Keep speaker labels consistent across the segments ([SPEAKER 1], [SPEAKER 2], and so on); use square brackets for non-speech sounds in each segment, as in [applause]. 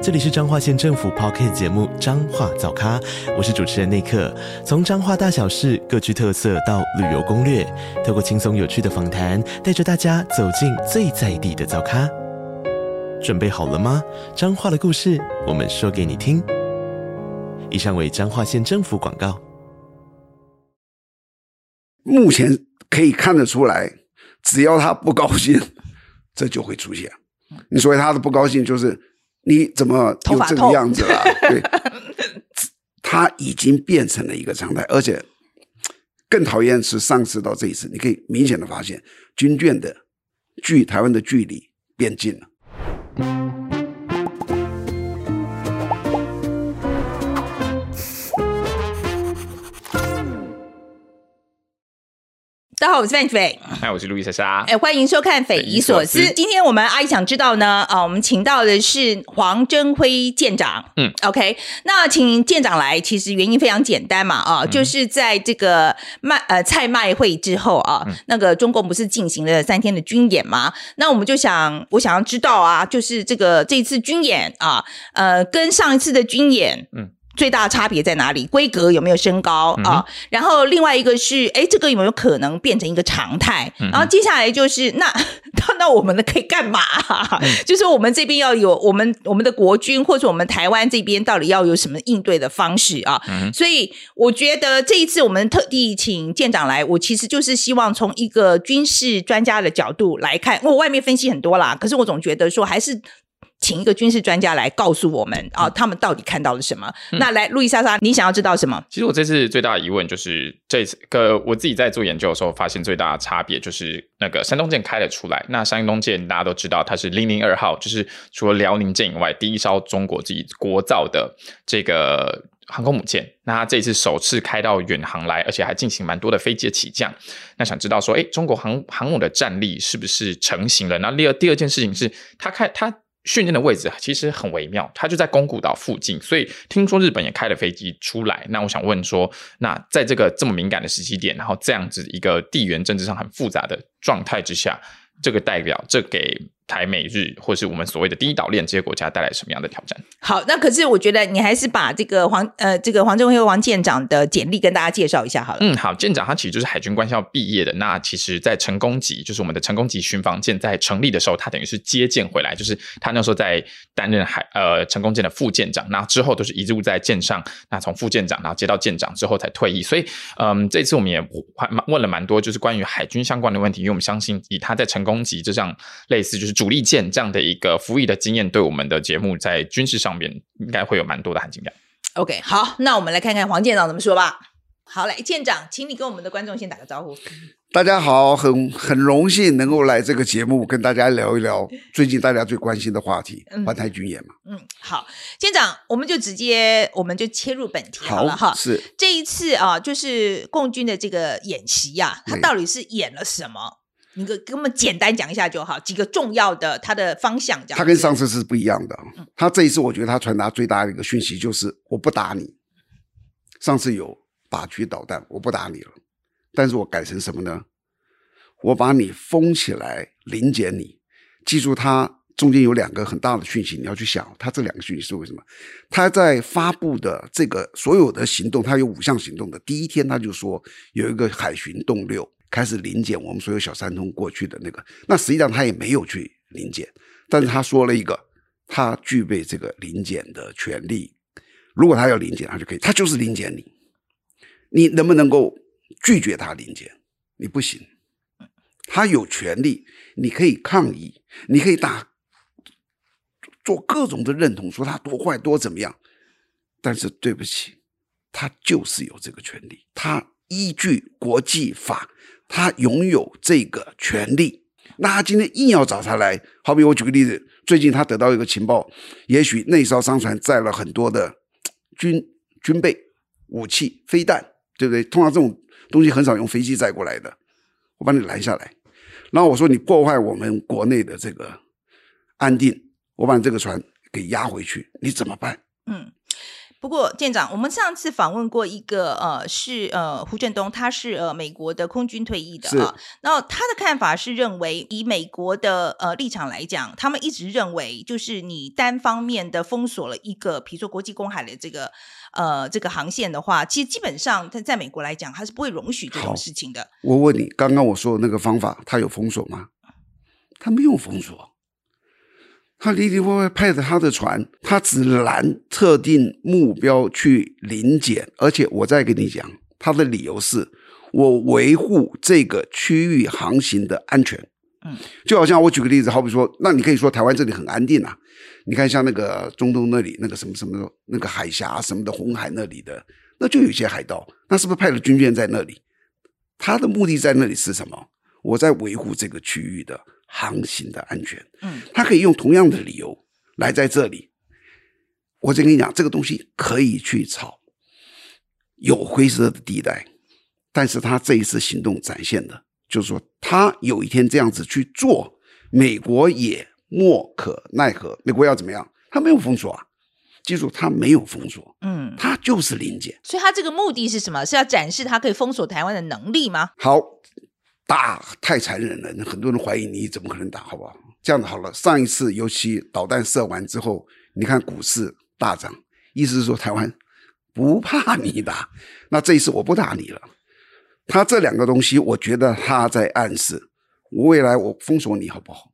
[SPEAKER 1] 这里是彰化县政府 Podcast 节目《彰化早咖》，我是主持人内克。从彰化大小事各具特色到旅游攻略，透过轻松有趣的访谈，带着大家走进最在地的早咖。准备好了吗？彰化的故事，我们说给你听。以上为彰化县政府广告。
[SPEAKER 2] 目前可以看得出来，只要他不高兴，这就会出现。你所谓他的不高兴，就是。你怎么又这个样子了？[laughs] 对，他已经变成了一个常态，而且更讨厌是上次到这一次，你可以明显的发现军舰的距台湾的距离变近了。
[SPEAKER 3] 大家好，我是范斐。
[SPEAKER 4] 嗨，我是路易莎莎。
[SPEAKER 3] 哎，欢迎收看《匪夷所思》。今天我们阿姨想知道呢，啊，我们请到的是黄征辉舰长。嗯，OK，那请舰长来，其实原因非常简单嘛，啊，嗯、就是在这个卖呃菜卖会之后啊，嗯、那个中共不是进行了三天的军演吗？那我们就想，我想要知道啊，就是这个这次军演啊，呃，跟上一次的军演，嗯。最大的差别在哪里？规格有没有升高、啊？然后另外一个是，哎，这个有没有可能变成一个常态？嗯、然后接下来就是，那 [laughs] 那我们的可以干嘛？嗯、[laughs] 就是我们这边要有我们我们的国军，或者我们台湾这边到底要有什么应对的方式啊？嗯、所以我觉得这一次我们特地请舰长来，我其实就是希望从一个军事专家的角度来看。我外面分析很多啦，可是我总觉得说还是。请一个军事专家来告诉我们啊，他们到底看到了什么？嗯、那来，路易莎莎，你想要知道什么？
[SPEAKER 4] 其实我这次最大的疑问就是，这个我自己在做研究的时候发现最大的差别就是那个山东舰开了出来。那山东舰大家都知道，它是零零二号，就是除了辽宁舰以外，第一艘中国自己国造的这个航空母舰。那它这一次首次开到远航来，而且还进行蛮多的飞机的起降。那想知道说，哎，中国航航母的战力是不是成型了？那第二第二件事情是，他开他。训练的位置其实很微妙，它就在宫古岛附近，所以听说日本也开了飞机出来。那我想问说，那在这个这么敏感的时期点，然后这样子一个地缘政治上很复杂的状态之下，这个代表这给？台美日，或是我们所谓的第一岛链这些国家带来什么样的挑战？
[SPEAKER 3] 好，那可是我觉得你还是把这个黄呃这个黄正辉王舰长的简历跟大家介绍一下好了。
[SPEAKER 4] 嗯，好，舰长他其实就是海军官校毕业的。那其实，在成功级，就是我们的成功级巡防舰在成立的时候，他等于是接舰回来，就是他那时候在担任海呃成功舰的副舰长，那之后都是一路在舰上，那从副舰长然后接到舰长之后才退役。所以，嗯，这次我们也问了蛮多，就是关于海军相关的问题，因为我们相信以他在成功级这样类似就是。主力舰这样的一个服役的经验，对我们的节目在军事上面应该会有蛮多的含金量。
[SPEAKER 3] OK，好，那我们来看看黄舰长怎么说吧。好，来舰长，请你跟我们的观众先打个招呼。
[SPEAKER 2] 大家好，很很荣幸能够来这个节目跟大家聊一聊最近大家最关心的话题——环台军演嘛。
[SPEAKER 3] 嗯，好，舰长，我们就直接我们就切入本题好了哈。
[SPEAKER 2] 是
[SPEAKER 3] 这一次啊，就是共军的这个演习呀、啊，它到底是演了什么？你给给我们简单讲一下就好，几个重要的它的方向这样。
[SPEAKER 2] 他跟上次是不一样的，他这一次我觉得他传达最大的一个讯息就是我不打你。上次有靶区导弹，我不打你了，但是我改成什么呢？我把你封起来，临检你。记住，它中间有两个很大的讯息，你要去想，它这两个讯息是为什么？他在发布的这个所有的行动，他有五项行动的第一天，他就说有一个海巡动六。开始临检我们所有小三通过去的那个，那实际上他也没有去临检，但是他说了一个，他具备这个临检的权利。如果他要临检，他就可以，他就是临检你，你能不能够拒绝他临检？你不行，他有权利，你可以抗议，你可以打，做各种的认同，说他多坏多怎么样，但是对不起，他就是有这个权利，他依据国际法。他拥有这个权利，那他今天硬要找他来，好比我举个例子，最近他得到一个情报，也许那艘商船载了很多的军军备、武器、飞弹，对不对？通常这种东西很少用飞机载过来的，我把你拦下来，然后我说你破坏我们国内的这个安定，我把你这个船给压回去，你怎么办？
[SPEAKER 3] 嗯。不过，舰长，我们上次访问过一个呃，是呃胡振东，他是呃美国的空军退役的啊。然后他的看法是认为，以美国的呃立场来讲，他们一直认为，就是你单方面的封锁了一个，比如说国际公海的这个呃这个航线的话，其实基本上他在美国来讲，他是不会容许这种事情的。
[SPEAKER 2] 我问你，刚刚我说的那个方法，他有封锁吗？他没有封锁。他里里外外派着他的船，他只拦特定目标去临检，而且我再跟你讲，他的理由是，我维护这个区域航行的安全。嗯，就好像我举个例子，好比说，那你可以说台湾这里很安定啊，你看像那个中东那里那个什么什么那个海峡什么的红海那里的，那就有些海盗，那是不是派了军舰在那里？他的目的在那里是什么？我在维护这个区域的。航行的安全，嗯，他可以用同样的理由来在这里。我再跟你讲，这个东西可以去炒，有灰色的地带，但是他这一次行动展现的，就是说他有一天这样子去做，美国也莫可奈何。美国要怎么样？他没有封锁啊，记住，他没有封锁，嗯，他就是临检。
[SPEAKER 3] 所以他这个目的是什么？是要展示他可以封锁台湾的能力吗？
[SPEAKER 2] 好。打太残忍了，很多人怀疑你怎么可能打，好不好？这样子好了，上一次尤其导弹射完之后，你看股市大涨，意思是说台湾不怕你打，那这一次我不打你了。他这两个东西，我觉得他在暗示，我未来我封锁你好不好？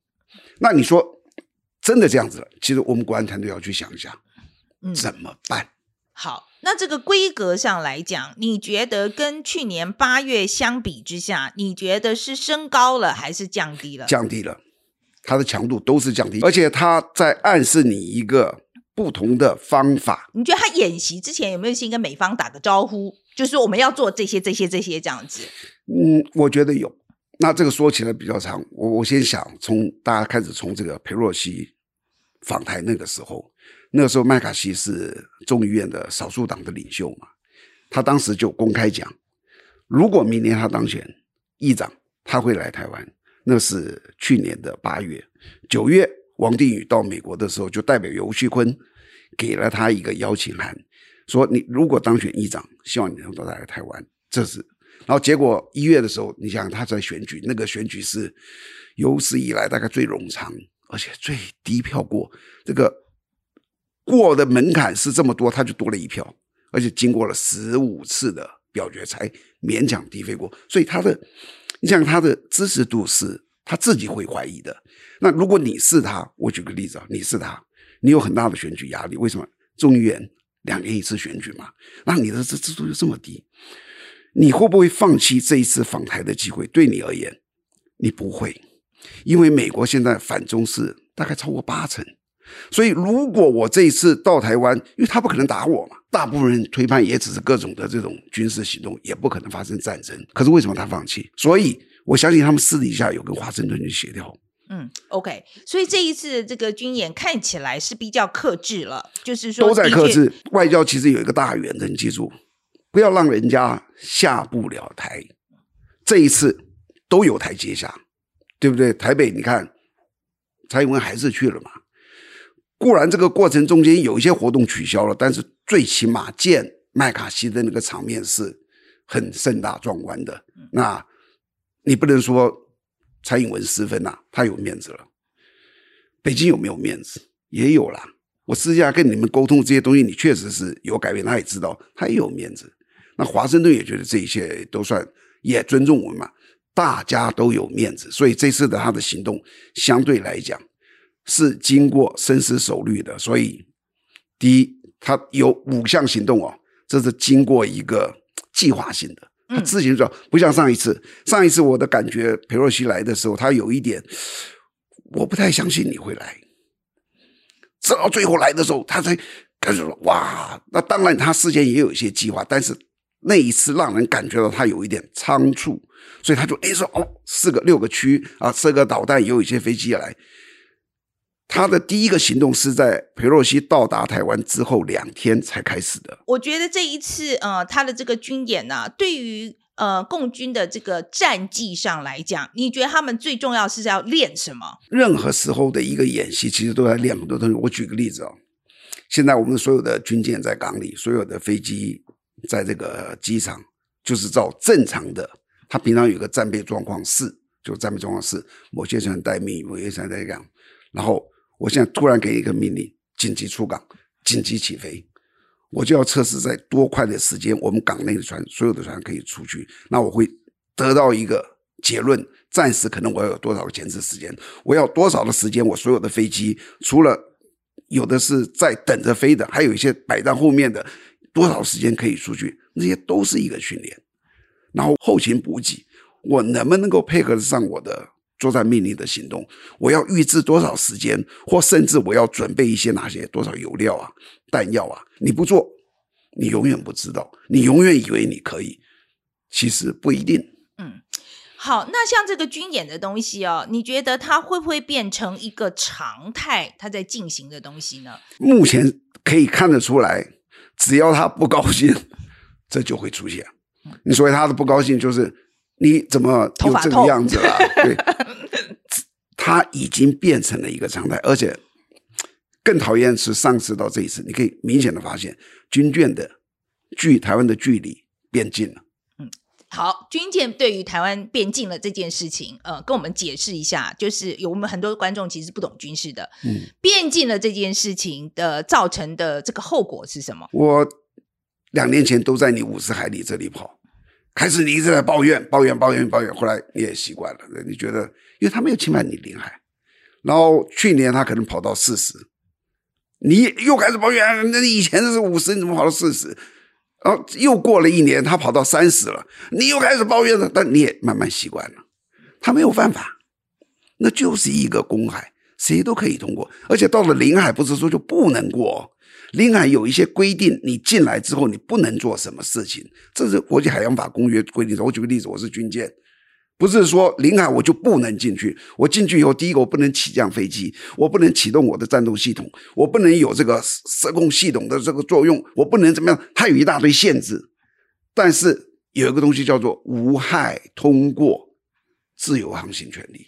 [SPEAKER 2] 那你说真的这样子了，其实我们国安团队要去想一下，怎么办？嗯、
[SPEAKER 3] 好。那这个规格上来讲，你觉得跟去年八月相比之下，你觉得是升高了还是降低了？
[SPEAKER 2] 降低了，它的强度都是降低，而且它在暗示你一个不同的方法。
[SPEAKER 3] 你觉得他演习之前有没有先跟美方打个招呼，就是我们要做这些、这些、这些这样子？
[SPEAKER 2] 嗯，我觉得有。那这个说起来比较长，我我先想从大家开始从这个佩洛西访台那个时候。那时候，麦卡锡是众议院的少数党的领袖嘛，他当时就公开讲，如果明年他当选议长，他会来台湾。那是去年的八月、九月，王定宇到美国的时候，就代表游旭坤给了他一个邀请函，说你如果当选议长，希望你能够来台湾。这是，然后结果一月的时候，你想他在选举，那个选举是有史以来大概最冗长，而且最低票过这个。过的门槛是这么多，他就多了一票，而且经过了十五次的表决才勉强低飞过。所以他的，你想他的支持度是他自己会怀疑的。那如果你是他，我举个例子啊，你是他，你有很大的选举压力。为什么？众议院两年一次选举嘛，那你的支持度就这么低，你会不会放弃这一次访台的机会？对你而言，你不会，因为美国现在反中是大概超过八成。所以，如果我这一次到台湾，因为他不可能打我嘛，大部分人推判也只是各种的这种军事行动，也不可能发生战争。可是为什么他放弃？所以我相信他们私底下有跟华盛顿去协调。
[SPEAKER 3] 嗯，OK。所以这一次这个军演看起来是比较克制了，就是说
[SPEAKER 2] 都在克制。外交其实有一个大原则，你记住，不要让人家下不了台。这一次都有台阶下，对不对？台北你看，蔡英文还是去了嘛。固然这个过程中间有一些活动取消了，但是最起码见麦卡锡的那个场面是很盛大壮观的。那你不能说蔡英文失分呐、啊，他有面子了。北京有没有面子？也有啦。我私下跟你们沟通这些东西，你确实是有改变，他也知道，他也有面子。那华盛顿也觉得这一切都算，也尊重我们嘛，大家都有面子，所以这次的他的行动相对来讲。是经过深思熟虑的，所以第一，他有五项行动哦，这是经过一个计划性的。他自行说，不像上一次，上一次我的感觉，裴若曦来的时候，他有一点，我不太相信你会来。直到最后来的时候，他才开始说：“哇，那当然，他事先也有一些计划，但是那一次让人感觉到他有一点仓促，所以他就哎说哦，四个六个区啊，射个导弹，也有一些飞机来。”他的第一个行动是在佩洛西到达台湾之后两天才开始的。
[SPEAKER 3] 我觉得这一次，呃，他的这个军演呢、啊，对于呃共军的这个战绩上来讲，你觉得他们最重要是要练什么？
[SPEAKER 2] 任何时候的一个演习，其实都在练很多东西。我举个例子哦，现在我们所有的军舰在港里，所有的飞机在这个机场，就是照正常的，他平常有个战备状况四，就战备状况四，某些船待命，某些船在港，然后我现在突然给一个命令，紧急出港，紧急起飞。我就要测试在多快的时间，我们港内的船，所有的船可以出去。那我会得到一个结论，暂时可能我要有多少个前置时间，我要多少的时间，我所有的飞机除了有的是在等着飞的，还有一些摆在后面的，多少时间可以出去，那些都是一个训练。然后后勤补给，我能不能够配合上我的？作战命令的行动，我要预支多少时间，或甚至我要准备一些哪些多少油料啊、弹药啊？你不做，你永远不知道，你永远以为你可以，其实不一定。
[SPEAKER 3] 嗯，好，那像这个军演的东西哦，你觉得它会不会变成一个常态？它在进行的东西呢？
[SPEAKER 2] 目前可以看得出来，只要他不高兴，这就会出现。你所谓他的不高兴，就是。你怎么有这个样子了？对，[laughs] 他已经变成了一个常态，而且更讨厌是上次到这一次，你可以明显的发现军舰的距台湾的距离变近了。
[SPEAKER 3] 嗯，好，军舰对于台湾变近了这件事情，呃，跟我们解释一下，就是有我们很多观众其实不懂军事的，嗯，变近了这件事情的造成的这个后果是什么？
[SPEAKER 2] 我两年前都在你五十海里这里跑。开始你一直在抱怨，抱怨，抱怨，抱怨，后来你也习惯了，你觉得，因为他没有侵犯你领海，然后去年他可能跑到四十，你又开始抱怨，那以前是五十，你怎么跑到四十？然后又过了一年，他跑到三十了，你又开始抱怨了，但你也慢慢习惯了，他没有犯法，那就是一个公海，谁都可以通过，而且到了领海，不是说就不能过。领海有一些规定，你进来之后你不能做什么事情，这是国际海洋法公约规定的。我举个例子，我是军舰，不是说领海我就不能进去。我进去以后，第一个我不能起降飞机，我不能启动我的战斗系统，我不能有这个射控系统的这个作用，我不能怎么样，它有一大堆限制。但是有一个东西叫做无害通过，自由航行权利。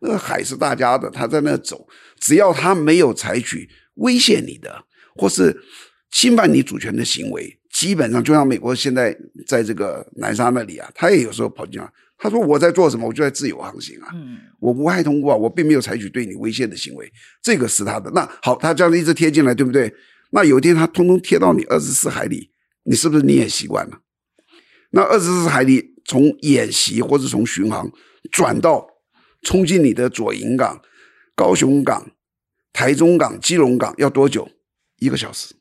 [SPEAKER 2] 那个海是大家的，他在那走，只要他没有采取威胁你的。或是侵犯你主权的行为，基本上就像美国现在在这个南沙那里啊，他也有时候跑进来，他说我在做什么，我就在自由航行啊，嗯，我无害通过啊，我并没有采取对你威胁的行为，这个是他的。那好，他这样子一直贴进来，对不对？那有一天他通通贴到你二十四海里，你是不是你也习惯了？那二十四海里从演习或者从巡航转到冲进你的左营港、高雄港、台中港、基隆港要多久？一个小时，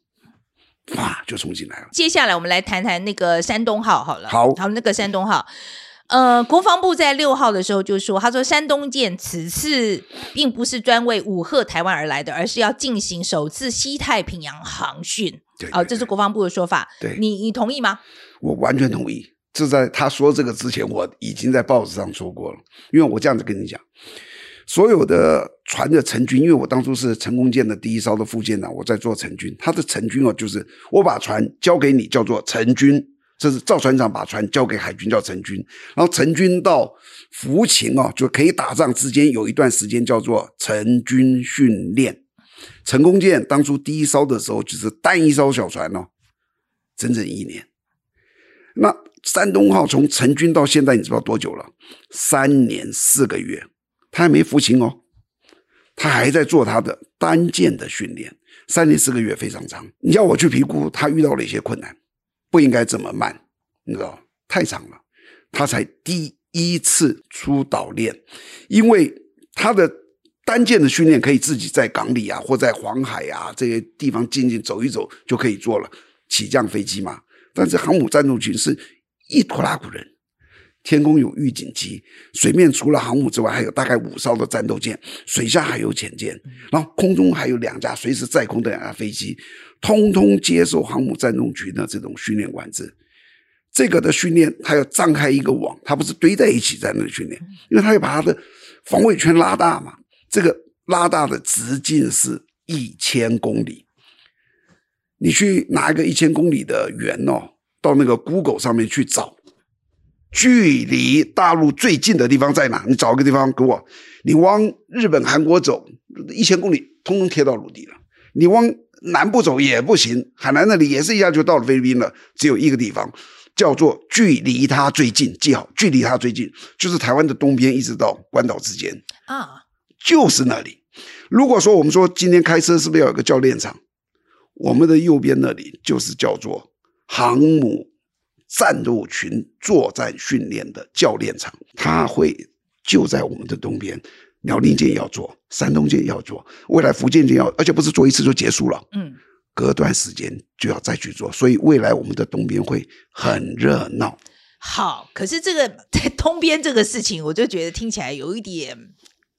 [SPEAKER 2] 哇，就冲进来了。
[SPEAKER 3] 接下来我们来谈谈那个山东号好了。
[SPEAKER 2] 好，
[SPEAKER 3] 好，那个山东号，呃，国防部在六号的时候就说，他说山东舰此次并不是专为武吓台湾而来的，而是要进行首次西太平洋航训。
[SPEAKER 2] 对，
[SPEAKER 3] 哦，这是国防部的说法。
[SPEAKER 2] 对，
[SPEAKER 3] 你你同意吗？
[SPEAKER 2] 我完全同意。这在他说这个之前，我已经在报纸上说过了。因为我这样子跟你讲。所有的船的成军，因为我当初是成功舰的第一艘的副舰长，我在做成军。他的成军哦，就是我把船交给你，叫做成军，这是赵船长把船交给海军叫成军。然后成军到服勤哦，就可以打仗之间有一段时间叫做成军训练。成功舰当初第一艘的时候就是单一艘小船哦，整整一年。那山东号从成军到现在，你知道多久了？三年四个月。他还没服勤哦，他还在做他的单舰的训练，三年四个月非常长。你要我去评估他遇到了一些困难，不应该这么慢，你知道太长了。他才第一次出岛练，因为他的单舰的训练可以自己在港里啊，或在黄海啊这些地方静静走一走就可以做了，起降飞机嘛。但是航母战斗群是一拖拉古人。天空有预警机，水面除了航母之外，还有大概五艘的战斗舰，水下还有潜舰，然后空中还有两架随时在空的两架飞机，通通接受航母战斗群的这种训练管制。这个的训练，它要张开一个网，它不是堆在一起在那里训练，因为它要把它的防卫圈拉大嘛。这个拉大的直径是一千公里，你去拿一个一千公里的圆哦，到那个 Google 上面去找。距离大陆最近的地方在哪？你找一个地方给我，你往日本、韩国走一千公里，通通贴到陆地了。你往南部走也不行，海南那里也是一下就到了菲律宾了。只有一个地方叫做距离它最近，记好，距离它最近就是台湾的东边一直到关岛之间啊，就是那里。如果说我们说今天开车是不是要有个教练场？我们的右边那里就是叫做航母。战斗群作战训练的教练场，它会就在我们的东边。辽宁舰要做，山东舰要做，未来福建舰要，而且不是做一次就结束了。嗯，隔段时间就要再去做，所以未来我们的东边会很热闹。
[SPEAKER 3] 好，可是这个在东边这个事情，我就觉得听起来有一点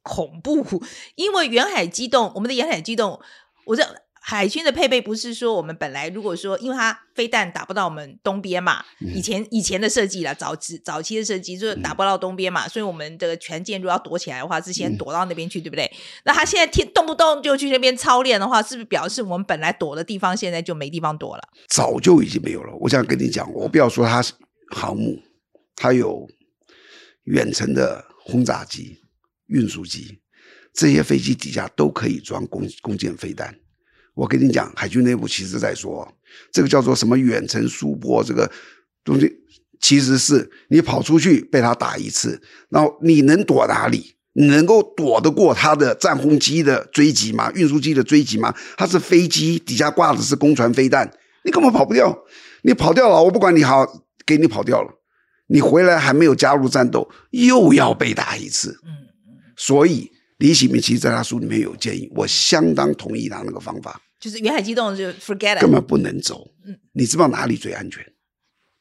[SPEAKER 3] 恐怖，因为远海机动，我们的远海机动，我这。海军的配备不是说我们本来如果说，因为它飞弹打不到我们东边嘛，以前以前的设计啦，早期早期的设计就是打不到东边嘛，所以我们的全舰如果要躲起来的话，是先躲到那边去，对不对？那他现在天动不动就去那边操练的话，是不是表示我们本来躲的地方现在就没地方躲了？
[SPEAKER 2] 早就已经没有了。我想跟你讲，我不要说它是航母，它有远程的轰炸机、运输机，这些飞机底下都可以装攻攻击飞弹。我跟你讲，海军内部其实在说，这个叫做什么远程输波，这个东西其实是你跑出去被他打一次，然后你能躲哪里？你能够躲得过他的战轰机的追击吗？运输机的追击吗？它是飞机底下挂的是攻船飞弹，你根本跑不掉。你跑掉了，我不管你好，给你跑掉了，你回来还没有加入战斗，又要被打一次。嗯嗯。所以李喜明其实在他书里面有建议，我相当同意他那个方法。
[SPEAKER 3] 就是远海机动就 forget it，
[SPEAKER 2] 根本不能走。嗯，你知道哪里最安全？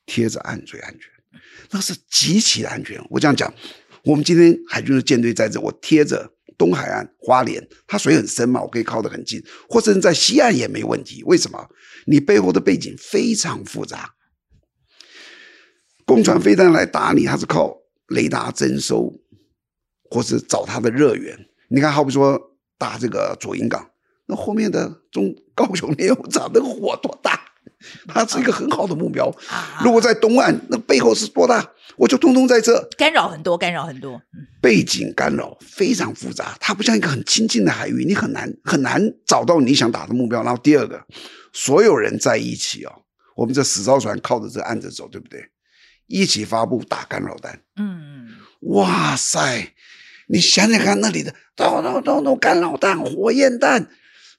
[SPEAKER 2] 贴着岸最安全，那是极其的安全。我这样讲，我们今天海军的舰队在这，我贴着东海岸花莲，它水很深嘛，我可以靠得很近，或者在西岸也没问题。为什么？你背后的背景非常复杂，共船飞弹来打你，它是靠雷达征收，或是找它的热源。你看，好比说打这个左营港。那后面的中高雄炼油厂那个火多大？它是一个很好的目标。如果在东岸，那背后是多大？我就通通在这，
[SPEAKER 3] 干扰很多，干扰很多。
[SPEAKER 2] 背景干扰非常复杂，它不像一个很亲近的海域，你很难很难找到你想打的目标。然后第二个，所有人在一起哦，我们这死艘船靠着这岸子走，对不对？一起发布打干扰弹。嗯，哇塞！你想想看，那里的咚咚咚咚干扰弹、火焰弹。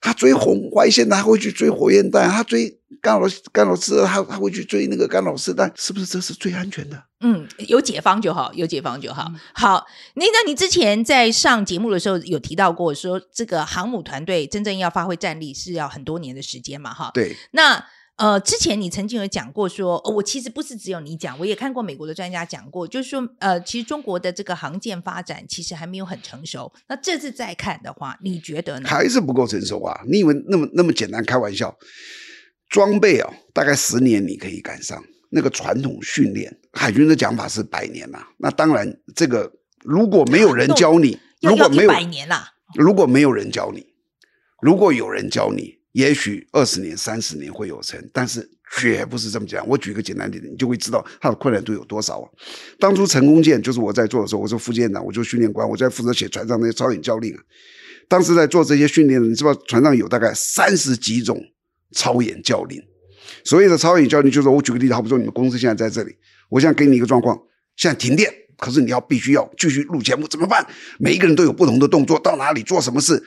[SPEAKER 2] 他追红外线，他会去追火焰弹；他追干扰干扰丝，他他会去追那个干扰丝弹，是不是这是最安全的？
[SPEAKER 3] 嗯，有解方就好，有解方就好。嗯、好，那那你之前在上节目的时候有提到过，说这个航母团队真正要发挥战力是要很多年的时间嘛？哈，
[SPEAKER 2] 对。
[SPEAKER 3] 那。呃，之前你曾经有讲过说，呃，我其实不是只有你讲，我也看过美国的专家讲过，就是说，呃，其实中国的这个航舰发展其实还没有很成熟。那这次再看的话，你觉得呢？
[SPEAKER 2] 还是不够成熟啊？你以为那么那么简单？开玩笑，装备啊，大概十年你可以赶上那个传统训练。海军的讲法是百年呐。那当然，这个如果没有人教你，如果没有
[SPEAKER 3] 百年啦，
[SPEAKER 2] 如果没有人教你，如果有人教你。也许二十年、三十年会有成，但是绝不是这么讲。我举个简单点，你就会知道它的困难度有多少啊。当初成功舰就是我在做的时候，我是副舰长，我就训练官，我在负责写船上那些操演教令啊。当时在做这些训练，你知道船上有大概三十几种操演教令。所谓的操演教令，就是我举个例子，好比说你们公司现在在这里，我现在给你一个状况，现在停电，可是你要必须要继续录节目，怎么办？每一个人都有不同的动作，到哪里做什么事，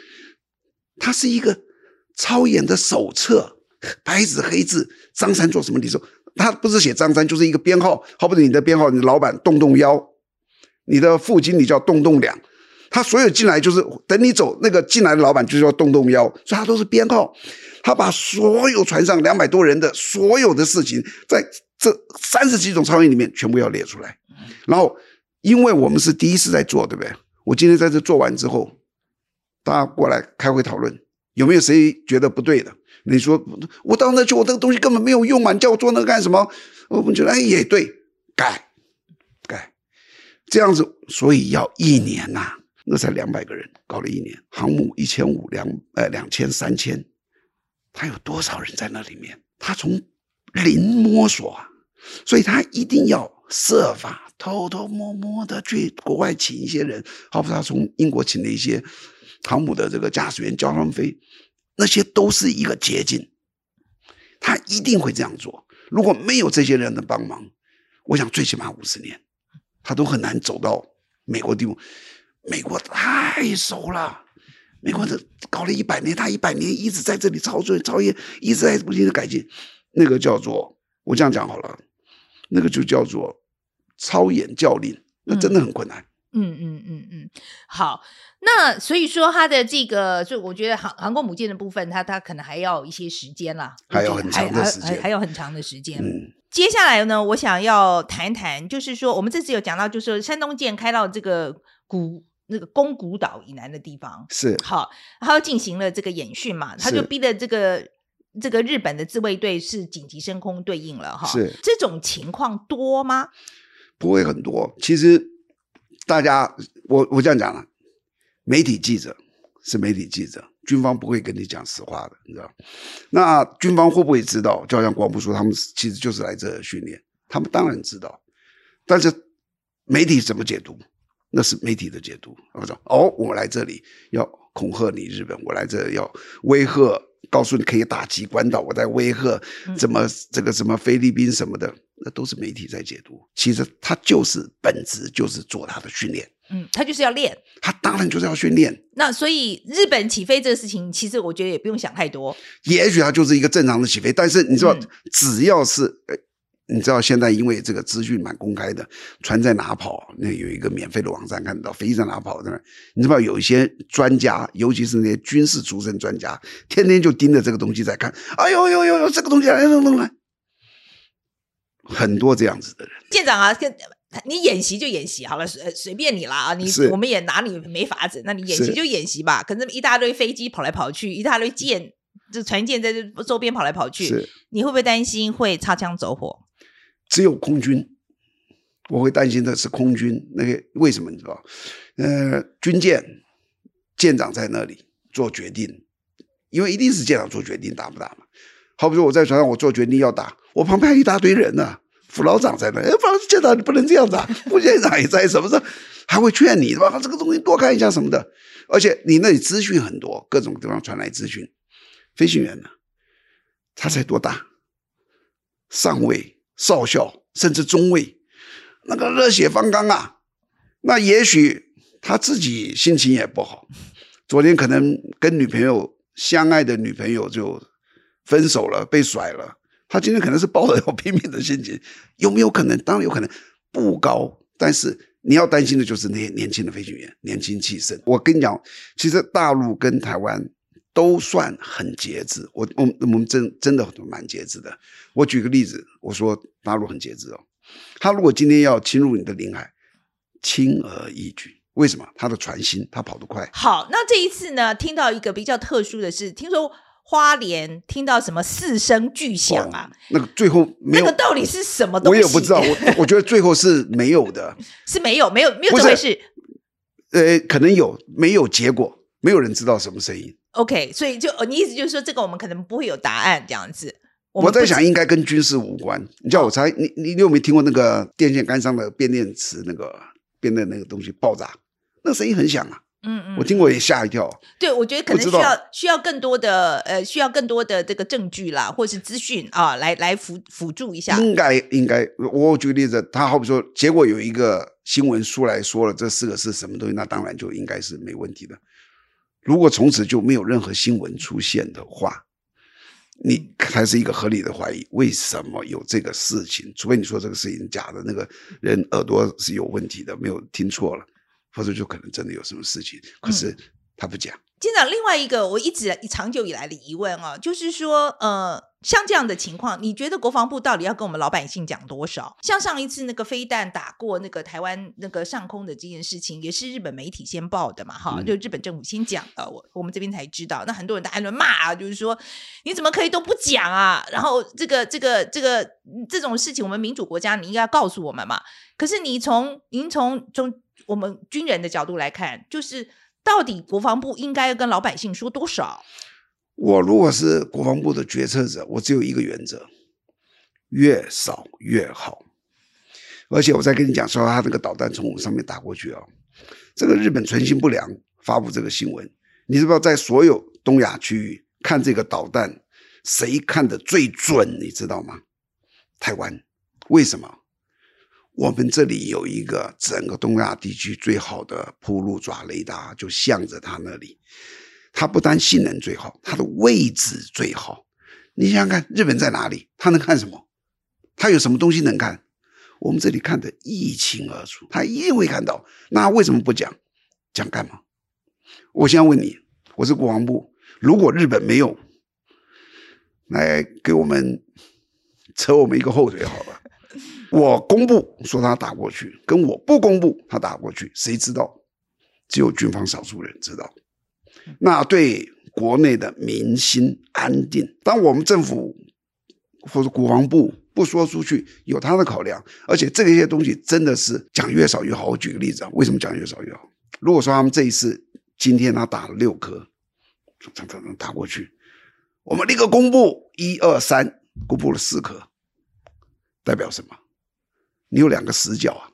[SPEAKER 2] 它是一个。操演的手册，白纸黑字，张三做什么？你说他不是写张三，就是一个编号。好比你的编号，你的老板动动幺，你的副经理叫动动两，他所有进来就是等你走，那个进来的老板就叫动动幺，所以他都是编号。他把所有船上两百多人的所有的事情，在这三十几种操演里面全部要列出来。然后，因为我们是第一次在做，对不对？我今天在这做完之后，大家过来开会讨论。有没有谁觉得不对的？你说我到那去，我这个东西根本没有用嘛？你叫我做那个干什么？我们觉得哎也对，改改这样子，所以要一年呐、啊，那才两百个人，搞了一年，航母一千五两呃两千三千，他有多少人在那里面？他从零摸索啊，所以他一定要设法偷偷摸摸的去国外请一些人，好比他从英国请了一些航母的这个驾驶员，交他们飞，那些都是一个捷径。他一定会这样做。如果没有这些人的帮忙，我想最起码五十年，他都很难走到美国地步。美国太熟了，美国这搞了一百年，他一百年一直在这里操作操业，一直在不停的改进。那个叫做我这样讲好了，那个就叫做操演教令，那真的很困难。
[SPEAKER 3] 嗯嗯嗯嗯嗯，好。那所以说，它的这个，就我觉得航航空母舰的部分，它它可能还要一些时间啦，
[SPEAKER 2] 还有很长的时间，
[SPEAKER 3] 还还有很长的时间。
[SPEAKER 2] 嗯，
[SPEAKER 3] 接下来呢，我想要谈谈，就是说，我们这次有讲到，就是山东舰开到这个古那个宫古岛以南的地方，
[SPEAKER 2] 是
[SPEAKER 3] 好，他又进行了这个演训嘛，他就逼的这个这个日本的自卫队是紧急升空对应了哈，
[SPEAKER 2] 是
[SPEAKER 3] 这种情况多吗？
[SPEAKER 2] 不会很多，其实大家，我我这样讲了。媒体记者是媒体记者，军方不会跟你讲实话的，你知道？那军方会不会知道？就好像广播说，他们其实就是来这训练，他们当然知道。但是媒体怎么解读？那是媒体的解读。我说：“哦，我来这里要恐吓你日本，我来这里要威吓，告诉你可以打击关岛，我在威吓怎么这个什么菲律宾什么的，那都是媒体在解读。其实他就是本质就是做他的训练。”
[SPEAKER 3] 嗯，他就是要练，
[SPEAKER 2] 他当然就是要训练。
[SPEAKER 3] 那所以日本起飞这个事情，其实我觉得也不用想太多。
[SPEAKER 2] 也许他就是一个正常的起飞，但是你知道，嗯、只要是，你知道现在因为这个资讯蛮公开的，船在哪跑，那有一个免费的网站看得到，飞机在哪跑的，你知道有一些专家，尤其是那些军事出身专家，天天就盯着这个东西在看。哎呦呦呦呦，这个东西来来来来，很多这样子的人。
[SPEAKER 3] 舰长啊，跟。你演习就演习好了，随随便你啦啊！你我们也拿你没法子，那你演习就演习吧。可是一大堆飞机跑来跑去，一大堆舰，这船舰在这周边跑来跑去，你会不会担心会擦枪走火？
[SPEAKER 2] 只有空军，我会担心的是空军。那个为什么你知道？呃，军舰舰长在那里做决定，因为一定是舰长做决定打不打嘛。好比说我在船上，我做决定要打，我旁边还一大堆人呢、副老长在那，哎，副老长舰长，你不能这样子啊！副舰长也在，什么时候还会劝你，对吧？这个东西多看一下什么的。而且你那里资讯很多，各种地方传来资讯。飞行员呢，他才多大？上尉、少校，甚至中尉，那个热血方刚啊！那也许他自己心情也不好，昨天可能跟女朋友相爱的女朋友就分手了，被甩了。他今天可能是抱着要拼命的心情，有没有可能？当然有可能，不高。但是你要担心的就是那些年轻的飞行员，年轻气盛。我跟你讲，其实大陆跟台湾都算很节制。我我我们真真的蛮节制的。我举个例子，我说大陆很节制哦。他如果今天要侵入你的领海，轻而易举。为什么？他的船新，他跑得快。
[SPEAKER 3] 好，那这一次呢？听到一个比较特殊的是，听说。花莲听到什么四声巨响啊？
[SPEAKER 2] 哦、那个最后没有，
[SPEAKER 3] 那个到底是什么东西？
[SPEAKER 2] 我也不知道。我我觉得最后是没有的，[laughs]
[SPEAKER 3] 是没有，没有，没有这回事。
[SPEAKER 2] 呃，可能有，没有结果，没有人知道什么声音。
[SPEAKER 3] OK，所以就你意思就是说，这个我们可能不会有答案这样子。我，
[SPEAKER 2] 我在想，应该跟军事无关。你叫我猜，哦、你你你有没有听过那个电线杆上的变电池那个变的那个东西爆炸？那声音很响啊。
[SPEAKER 3] 嗯嗯，
[SPEAKER 2] 我听过也吓一跳。
[SPEAKER 3] 对，我觉得可能需要需要更多的呃，需要更多的这个证据啦，或是资讯啊，来来辅辅助一下。
[SPEAKER 2] 应该应该，我举个例子，他好比说，结果有一个新闻出来说了这四个是什么东西，那当然就应该是没问题的。如果从此就没有任何新闻出现的话，你还是一个合理的怀疑，为什么有这个事情？除非你说这个事情假的，那个人耳朵是有问题的，没有听错了。或者就可能真的有什么事情，可是他不讲。
[SPEAKER 3] 舰长，另外一个我一直长久以来的疑问啊，就是说，呃，像这样的情况，你觉得国防部到底要跟我们老百姓讲多少？像上一次那个飞弹打过那个台湾那个上空的这件事情，也是日本媒体先报的嘛，哈、嗯，就日本政府先讲的，我我们这边才知道。那很多人在那骂啊，就是说你怎么可以都不讲啊？然后这个这个这个这种事情，我们民主国家你应该要告诉我们嘛。可是你从您从从我们军人的角度来看，就是到底国防部应该跟老百姓说多少？
[SPEAKER 2] 我如果是国防部的决策者，我只有一个原则：越少越好。而且我再跟你讲说，他这个导弹从我上面打过去啊、哦，这个日本存心不良发布这个新闻，你知不知道在所有东亚区域看这个导弹，谁看得最准？你知道吗？台湾。为什么？我们这里有一个整个东亚地区最好的铺路爪雷达，就向着它那里。它不但性能最好，它的位置最好。你想想看，日本在哪里？它能看什么？它有什么东西能看？我们这里看得一清二楚，它一定会看到。那为什么不讲？讲干嘛？我先问你，我是国防部，如果日本没有来给我们扯我们一个后腿，好了。我公布说他打过去，跟我不公布他打过去，谁知道？只有军方少数人知道。那对国内的民心安定，当我们政府或者国防部不说出去，有他的考量。而且这些东西真的是讲越少越好。我举个例子啊，为什么讲越少越好？如果说他们这一次今天他打了六颗，打过去，我们立刻公布一二三，公布了四颗，代表什么？你有两个死角啊，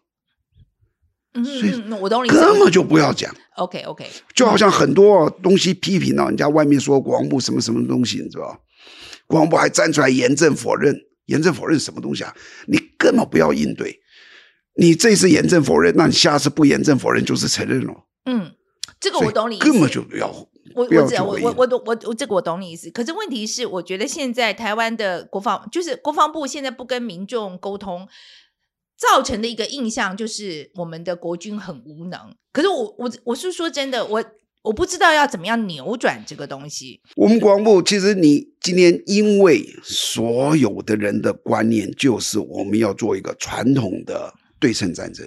[SPEAKER 3] 嗯，所以我懂你，
[SPEAKER 2] 根本就不要讲。
[SPEAKER 3] OK OK，
[SPEAKER 2] 就好像很多东西批评到人家外面说国防部什么什么东西，你知道？国防部还站出来严正否认，严正否认什么东西啊？你根本不要应对，你这次严正否认，那你下次不严正否认就是承认了。
[SPEAKER 3] 嗯，这个我懂你，
[SPEAKER 2] 根本就不要。
[SPEAKER 3] 我我知道，我我我我我这个我懂你意思。可是问题是，我觉得现在台湾的国防就是国防部现在不跟民众沟通。造成的一个印象就是我们的国军很无能，可是我我我是说真的，我我不知道要怎么样扭转这个东西。
[SPEAKER 2] 我们国防部其实你今天因为所有的人的观念就是我们要做一个传统的对称战争，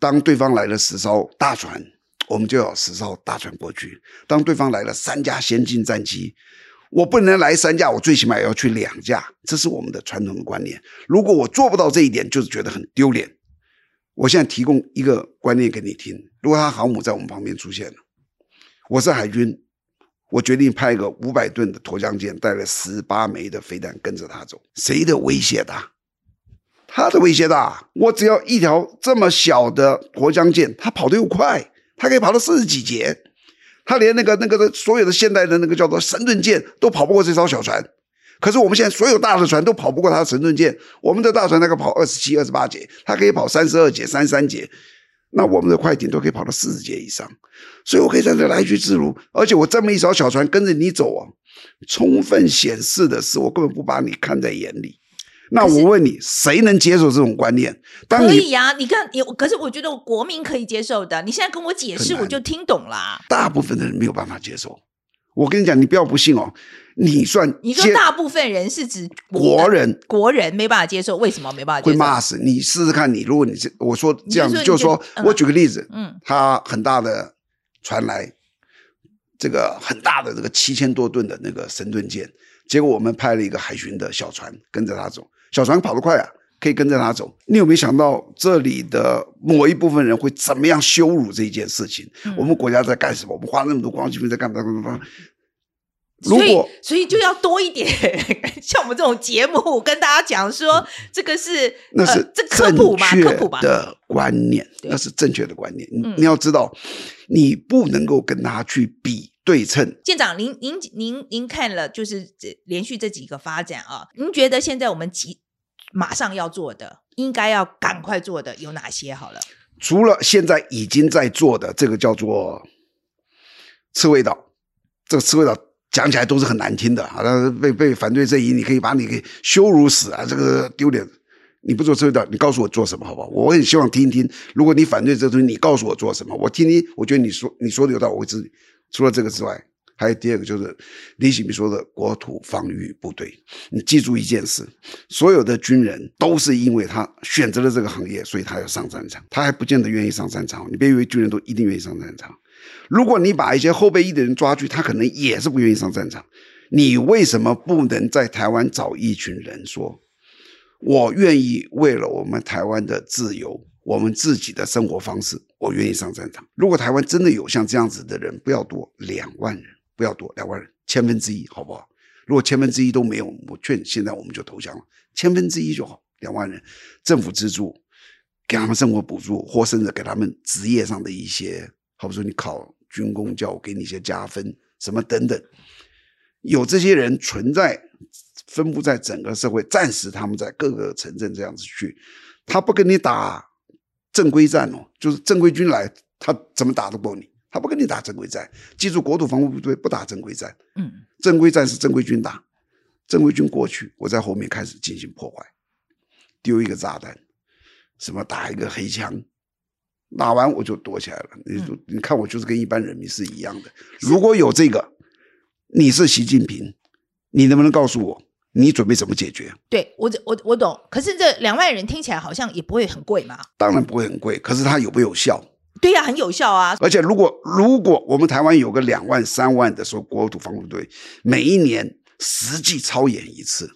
[SPEAKER 2] 当对方来了十艘大船，我们就要十艘大船过去；当对方来了三架先进战机。我不能来三架，我最起码要去两架，这是我们的传统的观念。如果我做不到这一点，就是觉得很丢脸。我现在提供一个观念给你听：如果他航母在我们旁边出现了，我是海军，我决定派一个五百吨的沱江舰，带了十八枚的飞弹跟着他走。谁的威胁大？他的威胁大。我只要一条这么小的沱江舰，它跑得又快，它可以跑到四十几节。他连那个那个的所有的现代的那个叫做神盾舰都跑不过这艘小船，可是我们现在所有大的船都跑不过他的神盾舰。我们的大船那个跑二十七、二十八节，它可以跑三十二节、三十三节，那我们的快艇都可以跑到四十节以上，所以我可以在这来去自如。而且我这么一艘小船跟着你走啊，充分显示的是我根本不把你看在眼里。那我问你，谁能接受这种观念？当你
[SPEAKER 3] 可以呀、啊，你看，你可是我觉得我国民可以接受的。你现在跟我解释，我就听懂了。
[SPEAKER 2] 大部分的人没有办法接受。我跟你讲，你不要不信哦。你算
[SPEAKER 3] 你说大部分人是指
[SPEAKER 2] 国人，
[SPEAKER 3] 国人没办法接受，为什么没办法接受？
[SPEAKER 2] 会骂死你！试试看，你如果你这我说这样子，就，是说、嗯、我举个例子，嗯，他很大的船来，这个很大的这个七千多吨的那个神盾舰，结果我们派了一个海巡的小船跟着他走。小船跑得快啊，可以跟着他走。你有没有想到这里的某一部分人会怎么样羞辱这一件事情？嗯、我们国家在干什么？我们花那么多国防经费在干嘛？干嘛？干嘛？如果
[SPEAKER 3] 所以，所以就要多一点，[laughs] 像我们这种节目跟大家讲说，嗯、这个是
[SPEAKER 2] 那是
[SPEAKER 3] 这科普嘛？科普吧
[SPEAKER 2] 的观念，那是正确的观念。你你要知道，你不能够跟他去比。对称，
[SPEAKER 3] 舰长，您您您您看了就是这连续这几个发展啊，您觉得现在我们急马上要做的，应该要赶快做的有哪些？好了，
[SPEAKER 2] 除了现在已经在做的这个叫做刺猬岛，这个刺猬岛讲起来都是很难听的啊，被被反对阵营，你可以把你给羞辱死啊，这个丢脸。你不做刺猬岛，你告诉我做什么好不好？我很希望听一听，如果你反对这东西，你告诉我做什么，我听听，我觉得你说你说的有道理，我会支持。除了这个之外，还有第二个就是李喜明说的国土防御部队。你记住一件事：所有的军人都是因为他选择了这个行业，所以他要上战场。他还不见得愿意上战场。你别以为军人都一定愿意上战场。如果你把一些后备役的人抓去，他可能也是不愿意上战场。你为什么不能在台湾找一群人说，我愿意为了我们台湾的自由？我们自己的生活方式，我愿意上战场。如果台湾真的有像这样子的人，不要多，两万人，不要多，两万人，千分之一，好不好？如果千分之一都没有，我劝现在我们就投降了，千分之一就好，两万人，政府资助，给他们生活补助，或甚至给他们职业上的一些，好比说你考军公教，我给你一些加分，什么等等。有这些人存在，分布在整个社会，暂时他们在各个城镇这样子去，他不跟你打正规战哦，就是正规军来，他怎么打得过你？他不跟你打正规战。记住，国土防卫部队不打正规战，嗯，正规战是正规军打，正规军过去，我在后面开始进行破坏，丢一个炸弹，什么打一个黑枪，打完我就躲起来了。你说，你看我就是跟一般人民是一样的。如果有这个。你是习近平，你能不能告诉我，你准备怎么解决？
[SPEAKER 3] 对我，我我懂。可是这两万人听起来好像也不会很贵嘛。
[SPEAKER 2] 当然不会很贵，可是它有没有效？
[SPEAKER 3] 对呀、很有效啊。
[SPEAKER 2] 而且如果如果我们台湾有个两万三万的说国土防卫队，每一年实际操演一次，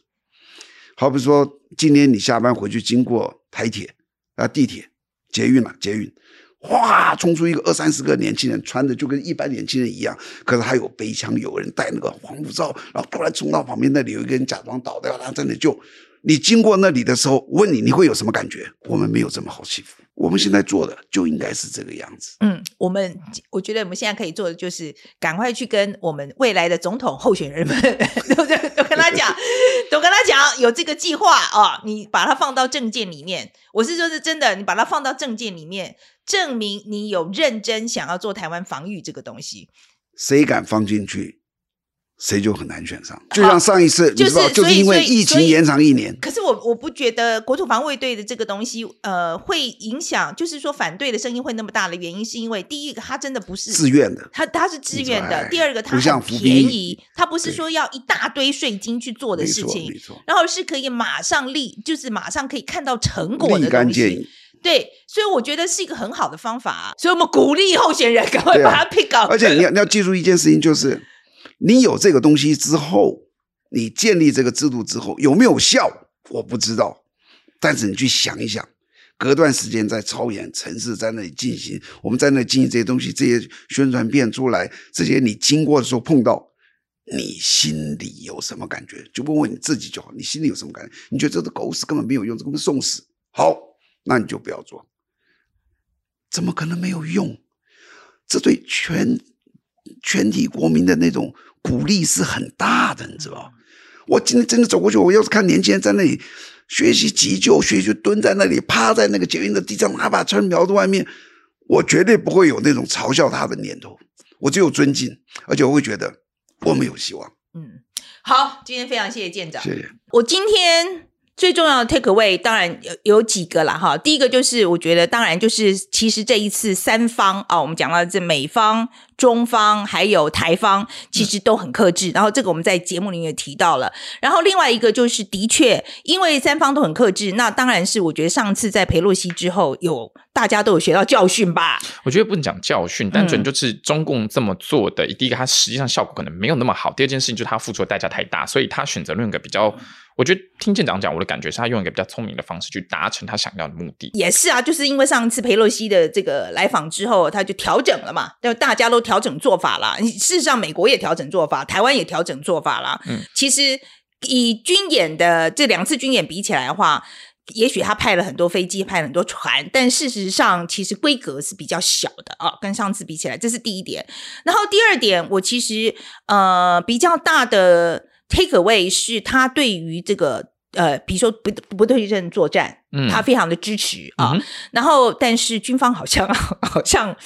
[SPEAKER 2] 好比说今年你下班回去经过台铁啊、地铁、捷运了、捷运。哗，冲出一个二三十个年轻人，穿的就跟一般年轻人一样，可是还有背枪，有人戴那个防护罩，然后突然冲到旁边那里，有一个人假装倒掉，他真的就，你经过那里的时候，问你你会有什么感觉？我们没有这么好欺负，我们现在做的就应该是这个样子。
[SPEAKER 3] 嗯，我们我觉得我们现在可以做的就是赶快去跟我们未来的总统候选人们，都 [laughs] 都跟他讲，都跟他讲有这个计划啊，你把它放到证件里面。我是说是真的，你把它放到证件里面。证明你有认真想要做台湾防御这个东西，
[SPEAKER 2] 谁敢放进去，谁就很难选上。就像上一次，
[SPEAKER 3] 就是
[SPEAKER 2] 就是因为疫情延长一年。
[SPEAKER 3] 可是我我不觉得国土防卫队的这个东西，呃，会影响，就是说反对的声音会那么大的原因，是因为第一个，它真的不是
[SPEAKER 2] 自愿的，
[SPEAKER 3] 它它是自愿的；第二个，它很便宜，它不是说要一大堆税金去做的事情，然后是可以马上立，就是马上可以看到成果的东西。对，所以我觉得是一个很好的方法啊，所以我们鼓励候选人赶快把它 pick up。
[SPEAKER 2] 而且你要你要记住一件事情，就是你有这个东西之后，你建立这个制度之后有没有效，我不知道。但是你去想一想，隔段时间在超演城市在那里进行，我们在那里进行这些东西，这些宣传片出来，这些你经过的时候碰到，你心里有什么感觉？就问问你自己就好，你心里有什么感觉？你觉得这个狗屎根本没有用，这根本送死。好。那你就不要做，怎么可能没有用？这对全全体国民的那种鼓励是很大的，你知道？我今天真的走过去，我要是看年轻人在那里学习急救，学习蹲在那里，趴在那个捷运的地上，拿把枪瞄着外面，我绝对不会有那种嘲笑他的念头，我只有尊敬，而且我会觉得我们有希望。
[SPEAKER 3] 嗯，好，今天非常谢谢舰长，
[SPEAKER 2] 谢谢。
[SPEAKER 3] 我今天。最重要的 take away 当然有有几个啦哈，第一个就是我觉得当然就是其实这一次三方啊，我们讲到这美方、中方还有台方，其实都很克制，然后这个我们在节目里面也提到了。然后另外一个就是的确，因为三方都很克制，那当然是我觉得上次在裴洛西之后有大家都有学到教训吧。
[SPEAKER 4] 我觉得不能讲教训，单纯就是中共这么做的，第一个它实际上效果可能没有那么好，第二件事情就是它付出的代价太大，所以他选择用一个比较。我觉得听舰长讲，我的感觉是他用一个比较聪明的方式去达成他想要的目的。
[SPEAKER 3] 也是啊，就是因为上次裴洛西的这个来访之后，他就调整了嘛，就大家都调整做法了。事实上，美国也调整做法，台湾也调整做法了。嗯，其实以军演的这两次军演比起来的话，也许他派了很多飞机，派了很多船，但事实上其实规格是比较小的啊，跟上次比起来，这是第一点。然后第二点，我其实呃比较大的。Take away 是他对于这个呃，比如说不不对称作战，嗯，他非常的支持啊。嗯、然后，但是军方好像 [laughs] 好像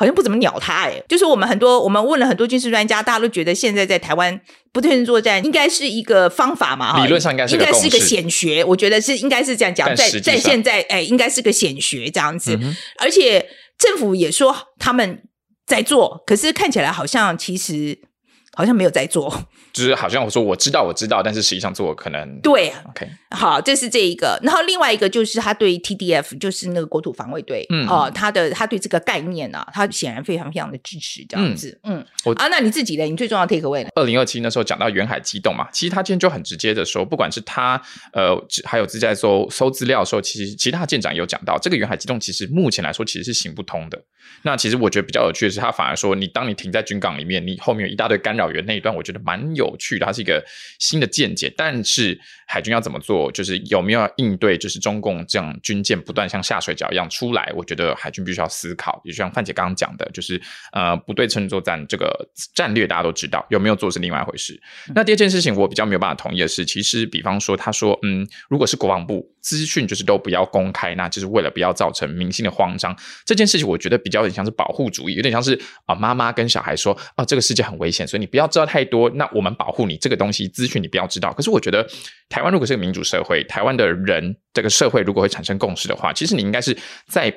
[SPEAKER 3] 好像不怎么鸟他哎。就是我们很多我们问了很多军事专家，大家都觉得现在在台湾不对称作战应该是一个方法嘛，
[SPEAKER 4] 理论上应该是应该是
[SPEAKER 3] 个显学。我觉得是应该是这样讲，在在现在哎，应该是个显学这样子。嗯、而且政府也说他们在做，可是看起来好像其实好像没有在做。
[SPEAKER 4] 就是好像我说我知道我知道，但是实际上做可能
[SPEAKER 3] 对。
[SPEAKER 4] OK，
[SPEAKER 3] 好，这是这一个。然后另外一个就是他对 TDF，就是那个国土防卫队，嗯，哦、呃，他的他对这个概念呢、啊，他显然非常非常的支持这样子。嗯，嗯我啊，那你自己呢？你最重要的 take away 呢？
[SPEAKER 4] 二零二七那时候讲到远海机动嘛，其实他今天就很直接的说，不管是他呃，还有自己在搜搜资料的时候，其实其他舰长也有讲到，这个远海机动其实目前来说其实是行不通的。那其实我觉得比较有趣的是，他反而说，你当你停在军港里面，你后面有一大堆干扰源那一段，我觉得蛮有趣的，它是一个新的见解。但是海军要怎么做，就是有没有要应对，就是中共这样军舰不断像下水饺一样出来，我觉得海军必须要思考。也就像范姐刚刚讲的，就是呃不对称作战这个战略，大家都知道有没有做是另外一回事。那第二件事情，我比较没有办法同意的是，其实比方说他说，嗯，如果是国防部资讯就是都不要公开，那就是为了不要造成民心的慌张。这件事情我觉得比较有点像是保护主义，有点像是啊妈妈跟小孩说啊这个世界很危险，所以你不要知道太多。那我们保护你这个东西资讯你不要知道。可是我觉得台湾如果是个民主社会，台湾的人这个社会如果会产生共识的话，其实你应该是在。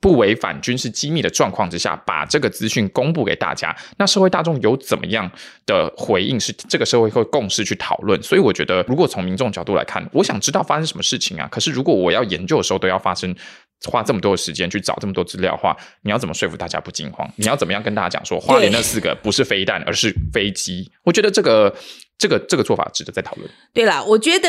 [SPEAKER 4] 不违反军事机密的状况之下，把这个资讯公布给大家，那社会大众有怎么样的回应，是这个社会会共识去讨论。所以我觉得，如果从民众角度来看，我想知道发生什么事情啊。可是如果我要研究的时候都要发生，花这么多的时间去找这么多资料的话，你要怎么说服大家不惊慌？你要怎么样跟大家讲说，花莲那四个不是飞弹，而是飞机？我觉得这个。这个这个做法值得再讨论。
[SPEAKER 3] 对了，我觉得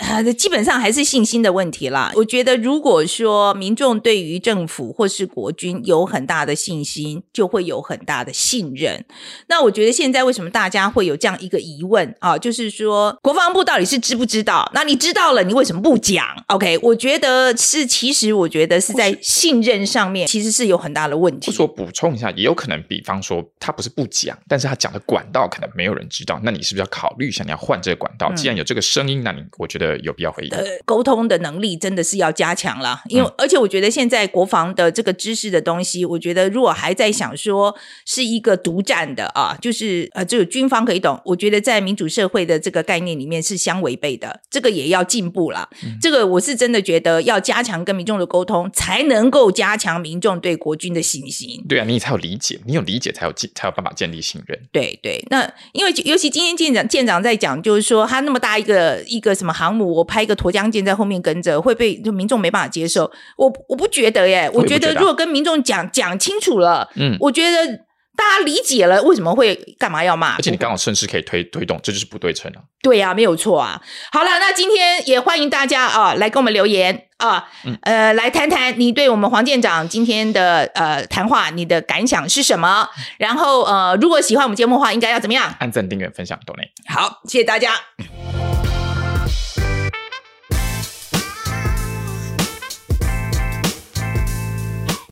[SPEAKER 3] 呃，基本上还是信心的问题啦。我觉得如果说民众对于政府或是国军有很大的信心，就会有很大的信任。那我觉得现在为什么大家会有这样一个疑问啊？就是说国防部到底是知不知道？那你知道了，你为什么不讲？OK，我觉得是，其实我觉得是在信任上面其实是有很大的问题。
[SPEAKER 4] 我说补充一下，也有可能，比方说他不是不讲，但是他讲的管道可能没有人知道。那你是不是要？考虑想，你要换这个管道。既然有这个声音，嗯、那你我觉得有必要回应。呃，
[SPEAKER 3] 沟通的能力真的是要加强了，因为、嗯、而且我觉得现在国防的这个知识的东西，我觉得如果还在想说是一个独占的啊，就是呃，只有军方可以懂。我觉得在民主社会的这个概念里面是相违背的，这个也要进步了。嗯、这个我是真的觉得要加强跟民众的沟通，才能够加强民众对国军的信心。
[SPEAKER 4] 对啊，你才有理解，你有理解才有建才有办法建立信任。
[SPEAKER 3] 对对，那因为尤其今天舰长舰长在讲，就是说他那么大一个一个什么航母，我拍一个沱江舰在后面跟着，会被就民众没办法接受。我我不觉得耶，我觉得如果跟民众讲讲清楚了，嗯，我觉得大家理解了，为什么会干嘛要骂？
[SPEAKER 4] 而且你刚好顺势可以推推动，这就是不对称啊。
[SPEAKER 3] 对呀、啊，没有错啊。好了，那今天也欢迎大家啊来跟我们留言。啊，嗯、呃，来谈谈你对我们黄舰长今天的呃谈话，你的感想是什么？然后呃，如果喜欢我们节目的话，应该要怎么样？
[SPEAKER 4] 按赞、订阅、分享，懂内。
[SPEAKER 3] 好，谢谢大家。